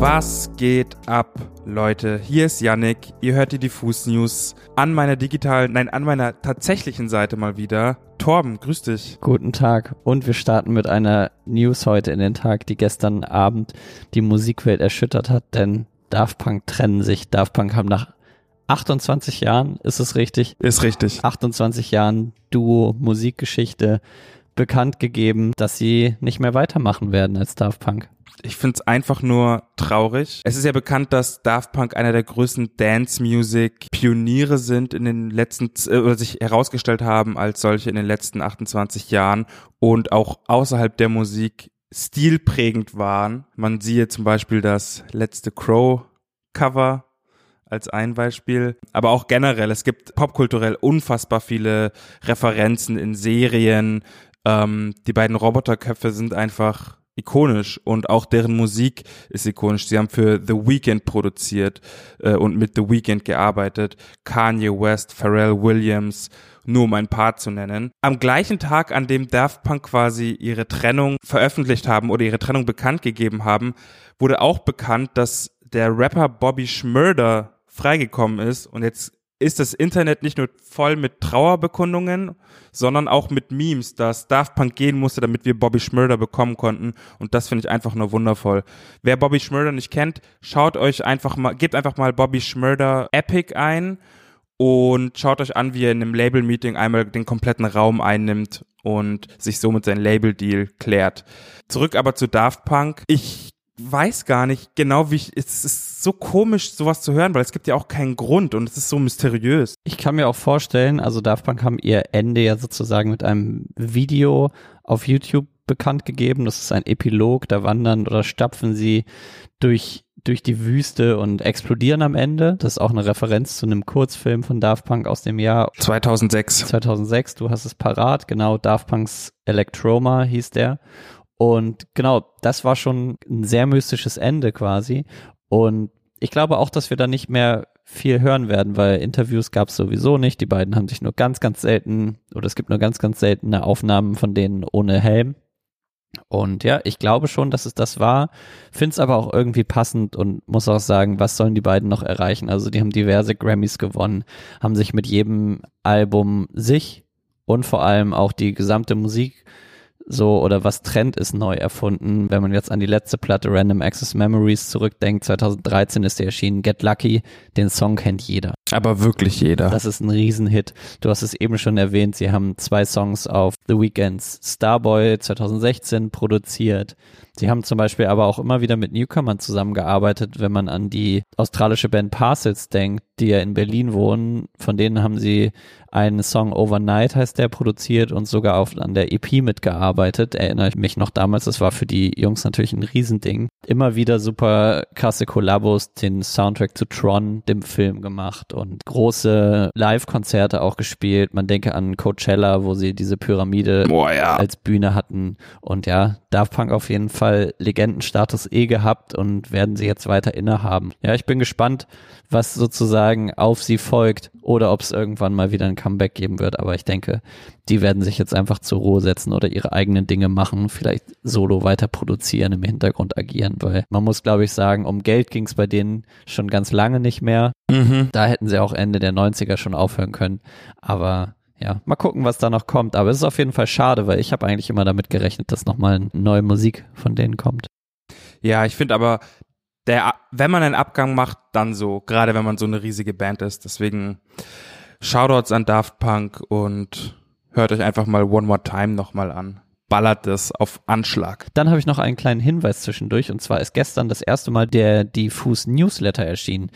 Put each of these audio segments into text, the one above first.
Was geht ab, Leute? Hier ist Yannick. Ihr hört die Diffus News an meiner digitalen, nein, an meiner tatsächlichen Seite mal wieder. Torben, grüß dich. Guten Tag. Und wir starten mit einer News heute in den Tag, die gestern Abend die Musikwelt erschüttert hat, denn Daft Punk trennen sich. Daft Punk haben nach 28 Jahren, ist es richtig? Ist richtig. 28 Jahren Duo Musikgeschichte bekannt gegeben, dass sie nicht mehr weitermachen werden als Daft Punk. Ich finde es einfach nur traurig. Es ist ja bekannt, dass Daft Punk einer der größten Dance-Music-Pioniere sind in den letzten, äh, oder sich herausgestellt haben als solche in den letzten 28 Jahren und auch außerhalb der Musik stilprägend waren. Man siehe zum Beispiel das letzte Crow-Cover als ein Beispiel. Aber auch generell, es gibt popkulturell unfassbar viele Referenzen in Serien. Ähm, die beiden Roboterköpfe sind einfach ikonisch und auch deren Musik ist ikonisch. Sie haben für The Weeknd produziert äh, und mit The Weeknd gearbeitet. Kanye West, Pharrell Williams, nur um ein paar zu nennen. Am gleichen Tag, an dem Daft Punk quasi ihre Trennung veröffentlicht haben oder ihre Trennung bekannt gegeben haben, wurde auch bekannt, dass der Rapper Bobby Schmurder freigekommen ist und jetzt ist das Internet nicht nur voll mit Trauerbekundungen, sondern auch mit Memes, dass Daft Punk gehen musste, damit wir Bobby Schmurder bekommen konnten. Und das finde ich einfach nur wundervoll. Wer Bobby Schmurder nicht kennt, schaut euch einfach mal, gebt einfach mal Bobby Schmurder Epic ein und schaut euch an, wie er in einem Label-Meeting einmal den kompletten Raum einnimmt und sich somit sein Label-Deal klärt. Zurück aber zu Daft Punk. Ich weiß gar nicht genau, wie ich, es ist so komisch, sowas zu hören, weil es gibt ja auch keinen Grund und es ist so mysteriös. Ich kann mir auch vorstellen, also Daft Punk haben ihr Ende ja sozusagen mit einem Video auf YouTube bekannt gegeben. Das ist ein Epilog, da wandern oder stapfen sie durch durch die Wüste und explodieren am Ende. Das ist auch eine Referenz zu einem Kurzfilm von Daft Punk aus dem Jahr 2006. 2006, du hast es parat, genau, Daft Punks Electroma hieß der. Und genau, das war schon ein sehr mystisches Ende quasi. Und ich glaube auch, dass wir da nicht mehr viel hören werden, weil Interviews gab es sowieso nicht. Die beiden haben sich nur ganz, ganz selten, oder es gibt nur ganz, ganz seltene Aufnahmen von denen ohne Helm. Und ja, ich glaube schon, dass es das war, finde es aber auch irgendwie passend und muss auch sagen, was sollen die beiden noch erreichen? Also die haben diverse Grammys gewonnen, haben sich mit jedem Album sich und vor allem auch die gesamte Musik so oder was Trend ist neu erfunden. Wenn man jetzt an die letzte Platte Random Access Memories zurückdenkt, 2013 ist die erschienen, Get Lucky, den Song kennt jeder. Aber wirklich jeder. Das ist ein Riesenhit. Du hast es eben schon erwähnt, sie haben zwei Songs auf The Weekends Starboy 2016 produziert. Sie haben zum Beispiel aber auch immer wieder mit Newcomern zusammengearbeitet, wenn man an die australische Band Parcels denkt, die ja in Berlin wohnen. Von denen haben sie einen Song Overnight heißt der produziert und sogar auf, an der EP mitgearbeitet. Erinnere ich mich noch damals, das war für die Jungs natürlich ein Riesending. Immer wieder super krasse Kollabos, den Soundtrack zu Tron, dem Film gemacht und große Live-Konzerte auch gespielt. Man denke an Coachella, wo sie diese Pyramide Boah, ja. als Bühne hatten. Und ja, Daft Punk auf jeden Fall Legendenstatus eh gehabt und werden sie jetzt weiter innehaben. Ja, ich bin gespannt, was sozusagen auf sie folgt oder ob es irgendwann mal wieder ein Comeback geben wird. Aber ich denke, die werden sich jetzt einfach zur Ruhe setzen oder ihre eigenen Dinge machen, vielleicht solo weiter produzieren, im Hintergrund agieren, weil man muss, glaube ich, sagen, um Geld ging es bei denen schon ganz lange nicht mehr. Mhm. Da hätten sie auch Ende der 90er schon aufhören können. Aber ja, mal gucken, was da noch kommt. Aber es ist auf jeden Fall schade, weil ich habe eigentlich immer damit gerechnet, dass nochmal neue Musik von denen kommt. Ja, ich finde aber, der, wenn man einen Abgang macht, dann so, gerade wenn man so eine riesige Band ist. Deswegen Shoutouts an Daft Punk und hört euch einfach mal One More Time nochmal an. Ballert es auf Anschlag. Dann habe ich noch einen kleinen Hinweis zwischendurch und zwar ist gestern das erste Mal der Diffus Newsletter erschienen.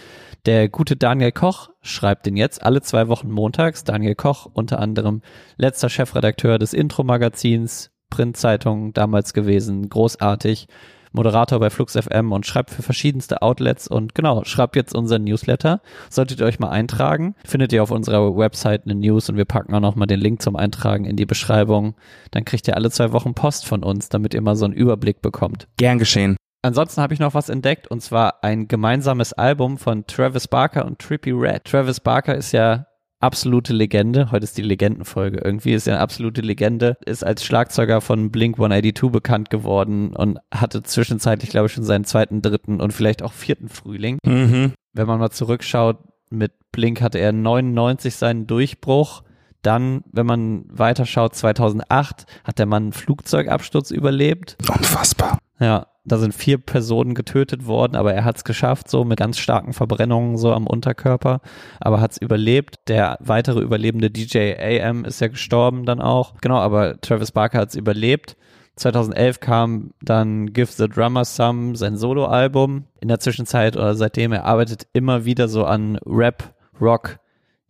Der gute Daniel Koch schreibt den jetzt alle zwei Wochen montags. Daniel Koch, unter anderem letzter Chefredakteur des Intro-Magazins, Printzeitung damals gewesen, großartig. Moderator bei Flux FM und schreibt für verschiedenste Outlets und genau, schreibt jetzt unseren Newsletter. Solltet ihr euch mal eintragen, findet ihr auf unserer Website eine News und wir packen auch nochmal den Link zum Eintragen in die Beschreibung. Dann kriegt ihr alle zwei Wochen Post von uns, damit ihr mal so einen Überblick bekommt. Gern geschehen. Ansonsten habe ich noch was entdeckt und zwar ein gemeinsames Album von Travis Barker und Trippy Red. Travis Barker ist ja absolute Legende. Heute ist die Legendenfolge. Irgendwie ist er eine absolute Legende. Ist als Schlagzeuger von Blink 182 bekannt geworden und hatte zwischenzeitlich, glaube ich, schon seinen zweiten, dritten und vielleicht auch vierten Frühling. Mhm. Wenn man mal zurückschaut, mit Blink hatte er 99 seinen Durchbruch. Dann, wenn man weiterschaut, 2008 hat der Mann einen Flugzeugabsturz überlebt. Unfassbar. Ja, da sind vier Personen getötet worden, aber er hat es geschafft, so mit ganz starken Verbrennungen so am Unterkörper, aber hat es überlebt. Der weitere überlebende DJ AM ist ja gestorben dann auch. Genau, aber Travis Barker hat es überlebt. 2011 kam dann Give the Drummer Some, sein Soloalbum. In der Zwischenzeit oder seitdem, er arbeitet immer wieder so an Rap, Rock,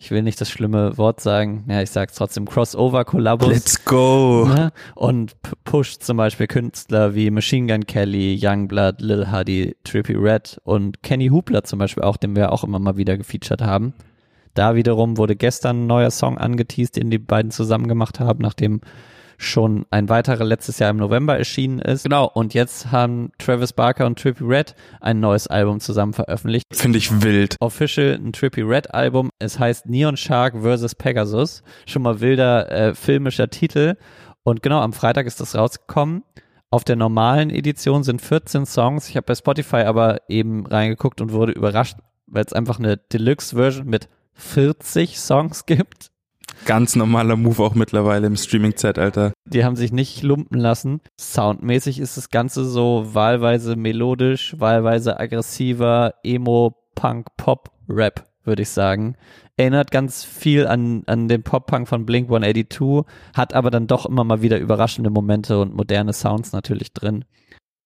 ich will nicht das schlimme Wort sagen, ja, ich sag's trotzdem, Crossover-Kollabos. Let's go. Ne? Und pusht zum Beispiel Künstler wie Machine Gun Kelly, Youngblood, Lil Huddy, Trippy Red und Kenny Hoopla zum Beispiel auch, den wir auch immer mal wieder gefeatured haben. Da wiederum wurde gestern ein neuer Song angeteased, den die beiden zusammen gemacht haben, nachdem schon ein weiterer letztes Jahr im November erschienen ist. Genau, und jetzt haben Travis Barker und Trippy Red ein neues Album zusammen veröffentlicht. Finde ich wild. Official ein Trippy Red Album. Es heißt Neon Shark vs. Pegasus. Schon mal wilder äh, filmischer Titel. Und genau, am Freitag ist das rausgekommen. Auf der normalen Edition sind 14 Songs. Ich habe bei Spotify aber eben reingeguckt und wurde überrascht, weil es einfach eine Deluxe-Version mit 40 Songs gibt. Ganz normaler Move auch mittlerweile im Streaming-Zeitalter. Die haben sich nicht lumpen lassen. Soundmäßig ist das Ganze so wahlweise melodisch, wahlweise aggressiver, Emo, Punk, Pop, Rap, würde ich sagen. Erinnert ganz viel an, an den Pop-Punk von Blink 182, hat aber dann doch immer mal wieder überraschende Momente und moderne Sounds natürlich drin.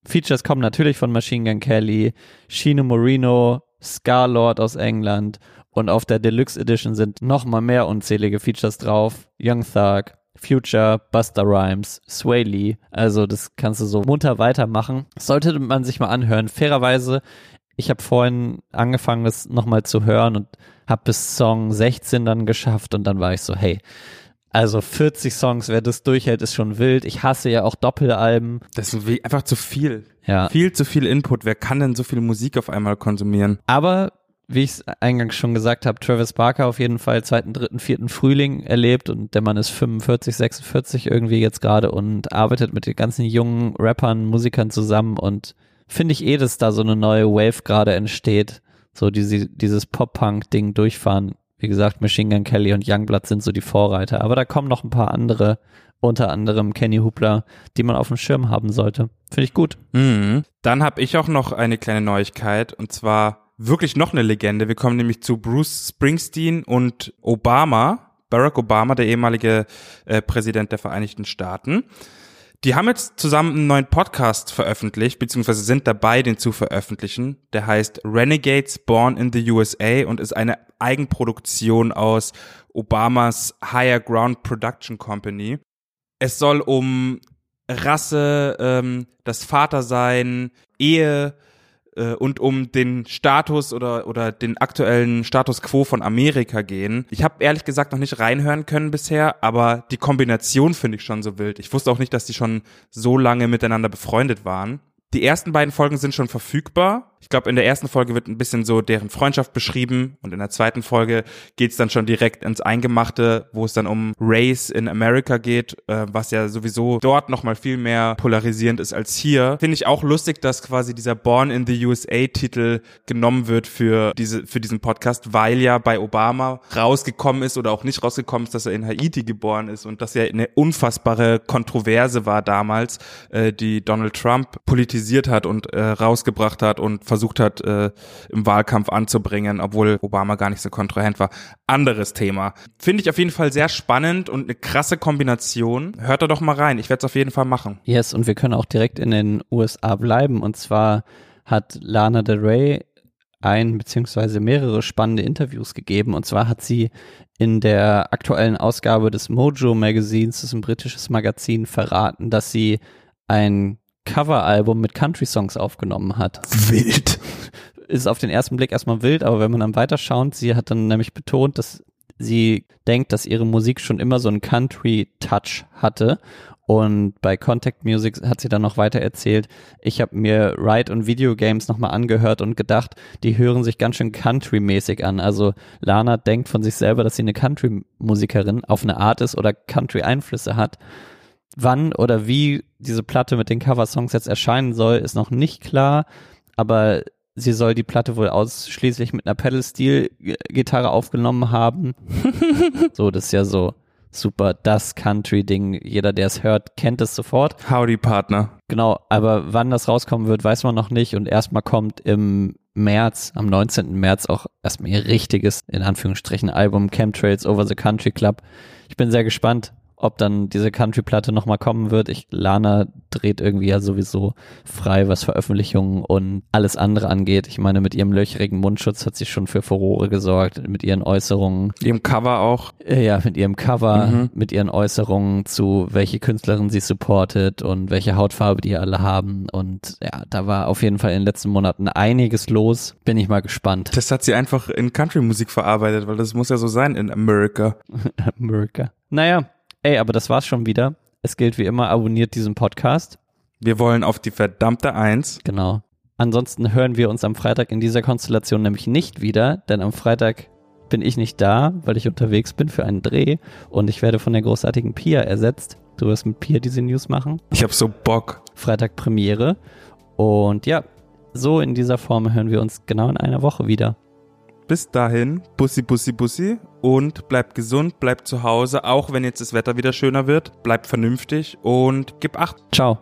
Features kommen natürlich von Machine Gun Kelly, Shino Moreno, Scarlord aus England und auf der Deluxe Edition sind noch mal mehr unzählige Features drauf. Young Thug, Future, Buster Rhymes, Sway Lee. Also das kannst du so munter weitermachen. Sollte man sich mal anhören. Fairerweise, ich habe vorhin angefangen, das nochmal zu hören und habe bis Song 16 dann geschafft und dann war ich so, hey, also 40 Songs, wer das durchhält, ist schon wild. Ich hasse ja auch Doppelalben. Das ist einfach zu viel. Ja. Viel zu viel Input. Wer kann denn so viel Musik auf einmal konsumieren? Aber wie ich es eingangs schon gesagt habe, Travis Barker auf jeden Fall zweiten, dritten, vierten Frühling erlebt und der Mann ist 45, 46 irgendwie jetzt gerade und arbeitet mit den ganzen jungen Rappern, Musikern zusammen und finde ich eh, dass da so eine neue Wave gerade entsteht, so diese, dieses Pop-Punk-Ding durchfahren. Wie gesagt, Machine Gun Kelly und Youngblood sind so die Vorreiter, aber da kommen noch ein paar andere, unter anderem Kenny Hoopla, die man auf dem Schirm haben sollte. Finde ich gut. Mhm. Dann habe ich auch noch eine kleine Neuigkeit und zwar wirklich noch eine Legende. Wir kommen nämlich zu Bruce Springsteen und Obama, Barack Obama, der ehemalige äh, Präsident der Vereinigten Staaten. Die haben jetzt zusammen einen neuen Podcast veröffentlicht, beziehungsweise sind dabei, den zu veröffentlichen. Der heißt Renegades Born in the USA und ist eine Eigenproduktion aus Obamas Higher Ground Production Company. Es soll um Rasse, ähm, das Vatersein, Ehe und um den Status oder oder den aktuellen Status quo von Amerika gehen. Ich habe ehrlich gesagt noch nicht reinhören können bisher, aber die Kombination finde ich schon so wild. Ich wusste auch nicht, dass die schon so lange miteinander befreundet waren. Die ersten beiden Folgen sind schon verfügbar. Ich glaube, in der ersten Folge wird ein bisschen so deren Freundschaft beschrieben und in der zweiten Folge geht's dann schon direkt ins Eingemachte, wo es dann um Race in America geht, äh, was ja sowieso dort nochmal viel mehr polarisierend ist als hier. Finde ich auch lustig, dass quasi dieser Born in the USA Titel genommen wird für diese für diesen Podcast, weil ja bei Obama rausgekommen ist oder auch nicht rausgekommen ist, dass er in Haiti geboren ist und das ja eine unfassbare Kontroverse war damals, äh, die Donald Trump politisiert hat und äh, rausgebracht hat und versucht hat, äh, im Wahlkampf anzubringen, obwohl Obama gar nicht so kontrahent war. Anderes Thema. Finde ich auf jeden Fall sehr spannend und eine krasse Kombination. Hört da doch mal rein. Ich werde es auf jeden Fall machen. Yes, und wir können auch direkt in den USA bleiben. Und zwar hat Lana Del Rey ein beziehungsweise mehrere spannende Interviews gegeben. Und zwar hat sie in der aktuellen Ausgabe des Mojo Magazins, das ist ein britisches Magazin, verraten, dass sie ein Coveralbum mit Country-Songs aufgenommen hat. Wild. Ist auf den ersten Blick erstmal wild, aber wenn man dann weiterschaut, sie hat dann nämlich betont, dass sie denkt, dass ihre Musik schon immer so einen Country-Touch hatte und bei Contact Music hat sie dann noch weiter erzählt, ich habe mir Ride und Videogames nochmal angehört und gedacht, die hören sich ganz schön Country-mäßig an. Also Lana denkt von sich selber, dass sie eine Country-Musikerin auf eine Art ist oder Country-Einflüsse hat. Wann oder wie diese Platte mit den Cover-Songs jetzt erscheinen soll, ist noch nicht klar, aber sie soll die Platte wohl ausschließlich mit einer Pedal-Steel-Gitarre aufgenommen haben. so, das ist ja so super das Country-Ding. Jeder, der es hört, kennt es sofort. Howdy Partner. Genau, aber wann das rauskommen wird, weiß man noch nicht. Und erstmal kommt im März, am 19. März auch erstmal ihr richtiges, in Anführungsstrichen, Album Chemtrails Over the Country Club. Ich bin sehr gespannt ob dann diese Country-Platte nochmal kommen wird. Ich, Lana dreht irgendwie ja sowieso frei, was Veröffentlichungen und alles andere angeht. Ich meine, mit ihrem löcherigen Mundschutz hat sie schon für Furore gesorgt, mit ihren Äußerungen. Ihrem Cover auch. Äh, ja, mit ihrem Cover, mhm. mit ihren Äußerungen zu, welche Künstlerin sie supportet und welche Hautfarbe die alle haben. Und ja, da war auf jeden Fall in den letzten Monaten einiges los. Bin ich mal gespannt. Das hat sie einfach in Country-Musik verarbeitet, weil das muss ja so sein in America. America. Naja, Ey, aber das war's schon wieder. Es gilt wie immer, abonniert diesen Podcast. Wir wollen auf die verdammte Eins. Genau. Ansonsten hören wir uns am Freitag in dieser Konstellation nämlich nicht wieder, denn am Freitag bin ich nicht da, weil ich unterwegs bin für einen Dreh und ich werde von der großartigen Pia ersetzt. Du wirst mit Pia diese News machen. Ich hab so Bock. Freitag Premiere. Und ja, so in dieser Form hören wir uns genau in einer Woche wieder. Bis dahin, Bussi, Bussi, Bussi und bleibt gesund, bleibt zu Hause, auch wenn jetzt das Wetter wieder schöner wird. Bleibt vernünftig und gib acht. Ciao.